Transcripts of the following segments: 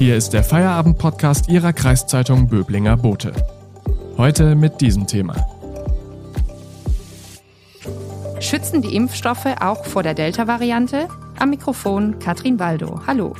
Hier ist der Feierabend-Podcast Ihrer Kreiszeitung Böblinger Bote. Heute mit diesem Thema. Schützen die Impfstoffe auch vor der Delta-Variante? Am Mikrofon Katrin Waldo. Hallo.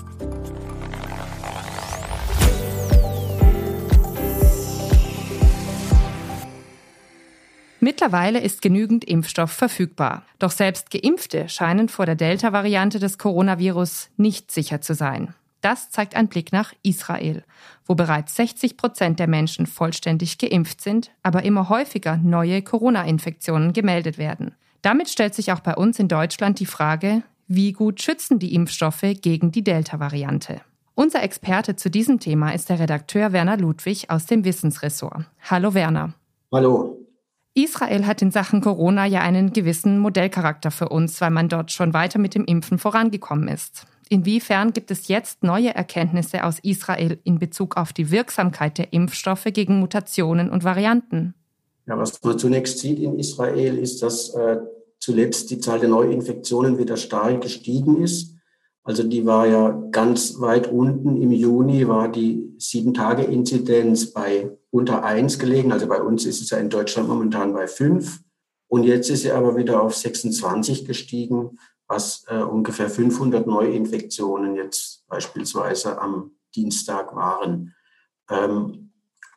Mittlerweile ist genügend Impfstoff verfügbar. Doch selbst Geimpfte scheinen vor der Delta-Variante des Coronavirus nicht sicher zu sein. Das zeigt ein Blick nach Israel, wo bereits 60 Prozent der Menschen vollständig geimpft sind, aber immer häufiger neue Corona-Infektionen gemeldet werden. Damit stellt sich auch bei uns in Deutschland die Frage, wie gut schützen die Impfstoffe gegen die Delta-Variante? Unser Experte zu diesem Thema ist der Redakteur Werner Ludwig aus dem Wissensressort. Hallo Werner. Hallo. Israel hat in Sachen Corona ja einen gewissen Modellcharakter für uns, weil man dort schon weiter mit dem Impfen vorangekommen ist. Inwiefern gibt es jetzt neue Erkenntnisse aus Israel in Bezug auf die Wirksamkeit der Impfstoffe gegen Mutationen und Varianten? Ja, was man zunächst sieht in Israel ist, dass äh, zuletzt die Zahl der Neuinfektionen wieder stark gestiegen ist. Also die war ja ganz weit unten. Im Juni war die Sieben-Tage-Inzidenz bei unter eins gelegen. Also bei uns ist es ja in Deutschland momentan bei fünf. Und jetzt ist sie aber wieder auf 26 gestiegen, was äh, ungefähr 500 Neuinfektionen jetzt beispielsweise am Dienstag waren. Ähm,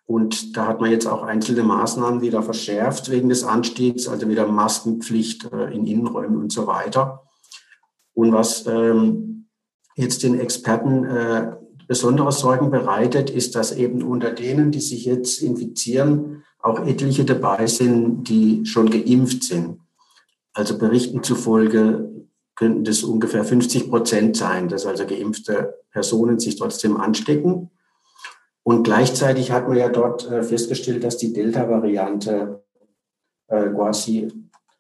und da hat man jetzt auch einzelne Maßnahmen wieder verschärft wegen des Anstiegs, also wieder Maskenpflicht äh, in Innenräumen und so weiter. Und was ähm, jetzt den Experten äh, besondere Sorgen bereitet, ist, dass eben unter denen, die sich jetzt infizieren, auch etliche dabei sind, die schon geimpft sind. Also Berichten zufolge könnten das ungefähr 50 Prozent sein, dass also geimpfte Personen sich trotzdem anstecken. Und gleichzeitig hat man ja dort äh, festgestellt, dass die Delta-Variante äh, quasi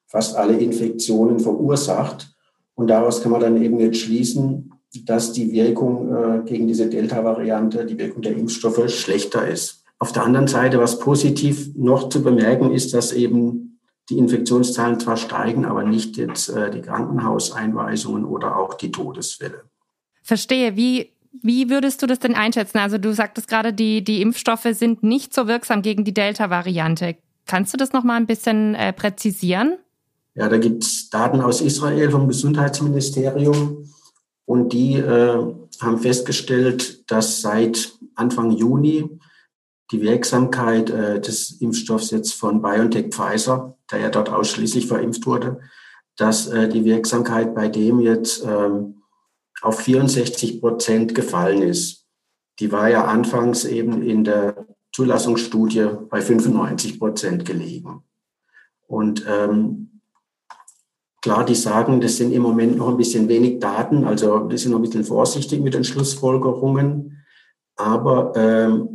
fast alle Infektionen verursacht. Und daraus kann man dann eben jetzt schließen, dass die Wirkung äh, gegen diese Delta-Variante, die Wirkung der Impfstoffe schlechter ist. Auf der anderen Seite, was positiv noch zu bemerken ist, dass eben die Infektionszahlen zwar steigen, aber nicht jetzt äh, die Krankenhauseinweisungen oder auch die Todesfälle. Verstehe. Wie, wie würdest du das denn einschätzen? Also du sagtest gerade, die, die Impfstoffe sind nicht so wirksam gegen die Delta-Variante. Kannst du das noch mal ein bisschen äh, präzisieren? Ja, da gibt es Daten aus Israel vom Gesundheitsministerium und die äh, haben festgestellt, dass seit Anfang Juni die Wirksamkeit äh, des Impfstoffs jetzt von BioNTech Pfizer, der ja dort ausschließlich verimpft wurde, dass äh, die Wirksamkeit bei dem jetzt ähm, auf 64 Prozent gefallen ist. Die war ja anfangs eben in der Zulassungsstudie bei 95 Prozent gelegen. Und ähm, Klar, die sagen, das sind im Moment noch ein bisschen wenig Daten, also wir sind noch ein bisschen vorsichtig mit den Schlussfolgerungen. Aber ähm,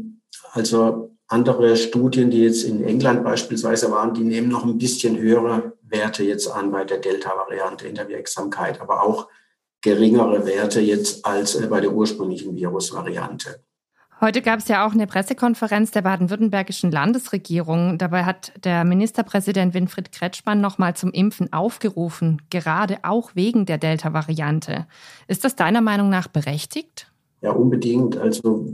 also andere Studien, die jetzt in England beispielsweise waren, die nehmen noch ein bisschen höhere Werte jetzt an bei der Delta-Variante in der Wirksamkeit, aber auch geringere Werte jetzt als äh, bei der ursprünglichen Virusvariante. Heute gab es ja auch eine Pressekonferenz der baden-württembergischen Landesregierung. Dabei hat der Ministerpräsident Winfried Kretschmann nochmal zum Impfen aufgerufen, gerade auch wegen der Delta-Variante. Ist das deiner Meinung nach berechtigt? Ja, unbedingt. Also,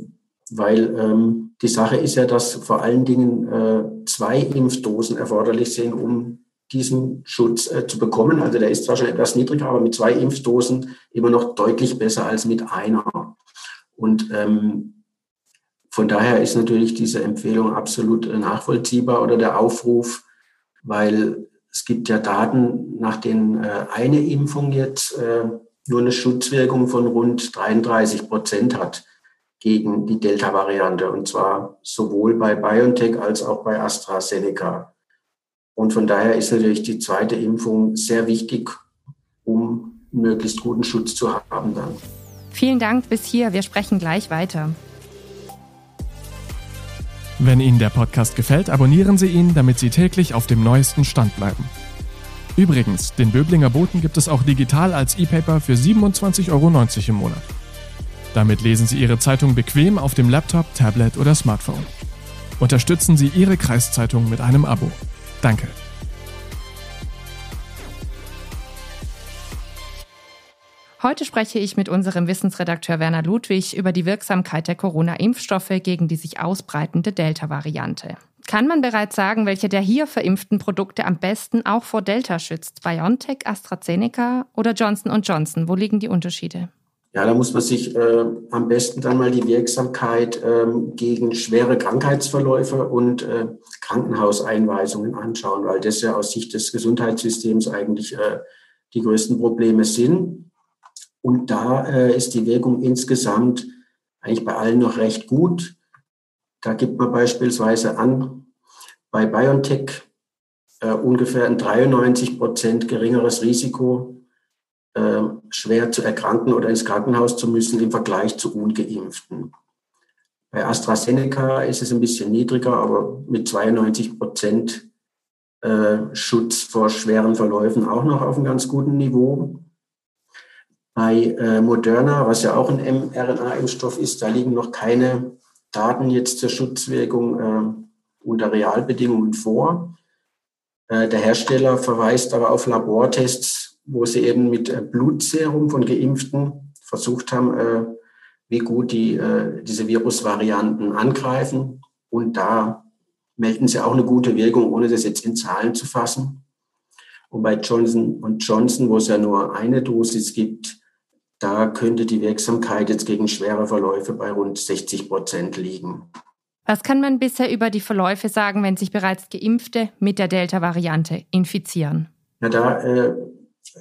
weil ähm, die Sache ist ja, dass vor allen Dingen äh, zwei Impfdosen erforderlich sind, um diesen Schutz äh, zu bekommen. Also der ist zwar schon etwas niedriger, aber mit zwei Impfdosen immer noch deutlich besser als mit einer. Und ähm, von daher ist natürlich diese Empfehlung absolut äh, nachvollziehbar oder der Aufruf, weil es gibt ja Daten, nach denen äh, eine Impfung jetzt äh, nur eine Schutzwirkung von rund 33 Prozent hat gegen die Delta-Variante und zwar sowohl bei BioNTech als auch bei AstraZeneca. Und von daher ist natürlich die zweite Impfung sehr wichtig, um möglichst guten Schutz zu haben dann. Vielen Dank bis hier. Wir sprechen gleich weiter. Wenn Ihnen der Podcast gefällt, abonnieren Sie ihn, damit Sie täglich auf dem neuesten Stand bleiben. Übrigens, den Böblinger Boten gibt es auch digital als E-Paper für 27,90 Euro im Monat. Damit lesen Sie Ihre Zeitung bequem auf dem Laptop, Tablet oder Smartphone. Unterstützen Sie Ihre Kreiszeitung mit einem Abo. Danke. Heute spreche ich mit unserem Wissensredakteur Werner Ludwig über die Wirksamkeit der Corona-Impfstoffe gegen die sich ausbreitende Delta-Variante. Kann man bereits sagen, welche der hier verimpften Produkte am besten auch vor Delta schützt? BioNTech, AstraZeneca oder Johnson Johnson? Wo liegen die Unterschiede? Ja, da muss man sich äh, am besten dann mal die Wirksamkeit äh, gegen schwere Krankheitsverläufe und äh, Krankenhauseinweisungen anschauen, weil das ja aus Sicht des Gesundheitssystems eigentlich äh, die größten Probleme sind. Und da äh, ist die Wirkung insgesamt eigentlich bei allen noch recht gut. Da gibt man beispielsweise an, bei BioNTech äh, ungefähr ein 93 Prozent geringeres Risiko äh, schwer zu erkranken oder ins Krankenhaus zu müssen im Vergleich zu ungeimpften. Bei AstraZeneca ist es ein bisschen niedriger, aber mit 92 Prozent äh, Schutz vor schweren Verläufen auch noch auf einem ganz guten Niveau. Bei äh, Moderna, was ja auch ein mRNA-Impfstoff ist, da liegen noch keine Daten jetzt zur Schutzwirkung äh, unter Realbedingungen vor. Der Hersteller verweist aber auf Labortests wo sie eben mit äh, Blutserum von Geimpften versucht haben, äh, wie gut die äh, diese Virusvarianten angreifen. Und da melden sie auch eine gute Wirkung, ohne das jetzt in Zahlen zu fassen. Und bei Johnson Johnson, wo es ja nur eine Dosis gibt, da könnte die Wirksamkeit jetzt gegen schwere Verläufe bei rund 60 Prozent liegen. Was kann man bisher über die Verläufe sagen, wenn sich bereits Geimpfte mit der Delta-Variante infizieren? Ja, da äh,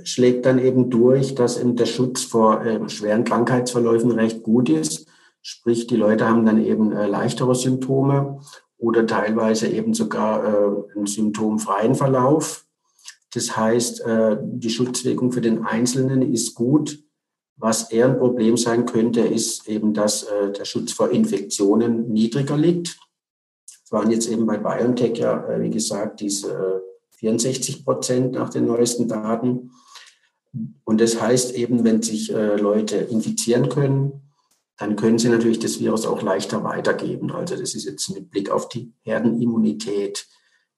schlägt dann eben durch, dass eben der Schutz vor äh, schweren Krankheitsverläufen recht gut ist. Sprich, die Leute haben dann eben äh, leichtere Symptome oder teilweise eben sogar äh, einen symptomfreien Verlauf. Das heißt, äh, die Schutzwirkung für den Einzelnen ist gut. Was eher ein Problem sein könnte, ist eben, dass äh, der Schutz vor Infektionen niedriger liegt. Es waren jetzt eben bei BioNTech ja, äh, wie gesagt, diese 64 Prozent nach den neuesten Daten. Und das heißt eben, wenn sich äh, Leute infizieren können, dann können sie natürlich das Virus auch leichter weitergeben. Also das ist jetzt mit Blick auf die Herdenimmunität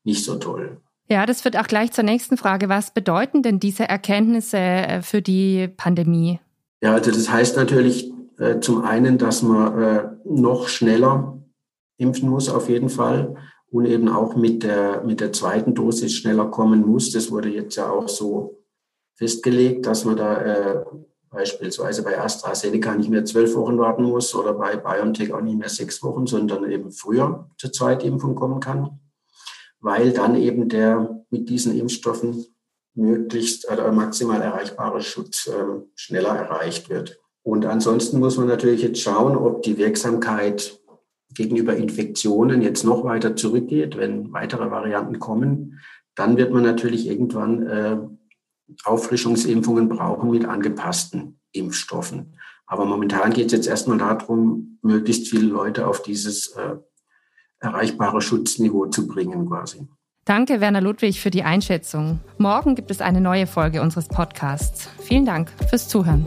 nicht so toll. Ja, das wird auch gleich zur nächsten Frage. Was bedeuten denn diese Erkenntnisse äh, für die Pandemie? Ja, also das heißt natürlich äh, zum einen, dass man äh, noch schneller impfen muss, auf jeden Fall und eben auch mit der, mit der zweiten Dosis schneller kommen muss. Das wurde jetzt ja auch so festgelegt, dass man da äh, beispielsweise bei AstraZeneca nicht mehr zwölf Wochen warten muss oder bei BioNTech auch nicht mehr sechs Wochen, sondern eben früher zur Zweitimpfung kommen kann, weil dann eben der mit diesen Impfstoffen möglichst oder maximal erreichbare Schutz äh, schneller erreicht wird. Und ansonsten muss man natürlich jetzt schauen, ob die Wirksamkeit gegenüber Infektionen jetzt noch weiter zurückgeht, wenn weitere Varianten kommen, dann wird man natürlich irgendwann äh, Auffrischungsimpfungen brauchen mit angepassten Impfstoffen. Aber momentan geht es jetzt erstmal darum, möglichst viele Leute auf dieses äh, erreichbare Schutzniveau zu bringen quasi. Danke, Werner Ludwig, für die Einschätzung. Morgen gibt es eine neue Folge unseres Podcasts. Vielen Dank fürs Zuhören.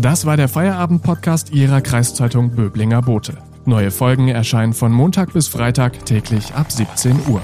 Das war der Feierabend-Podcast Ihrer Kreiszeitung Böblinger Bote. Neue Folgen erscheinen von Montag bis Freitag täglich ab 17 Uhr.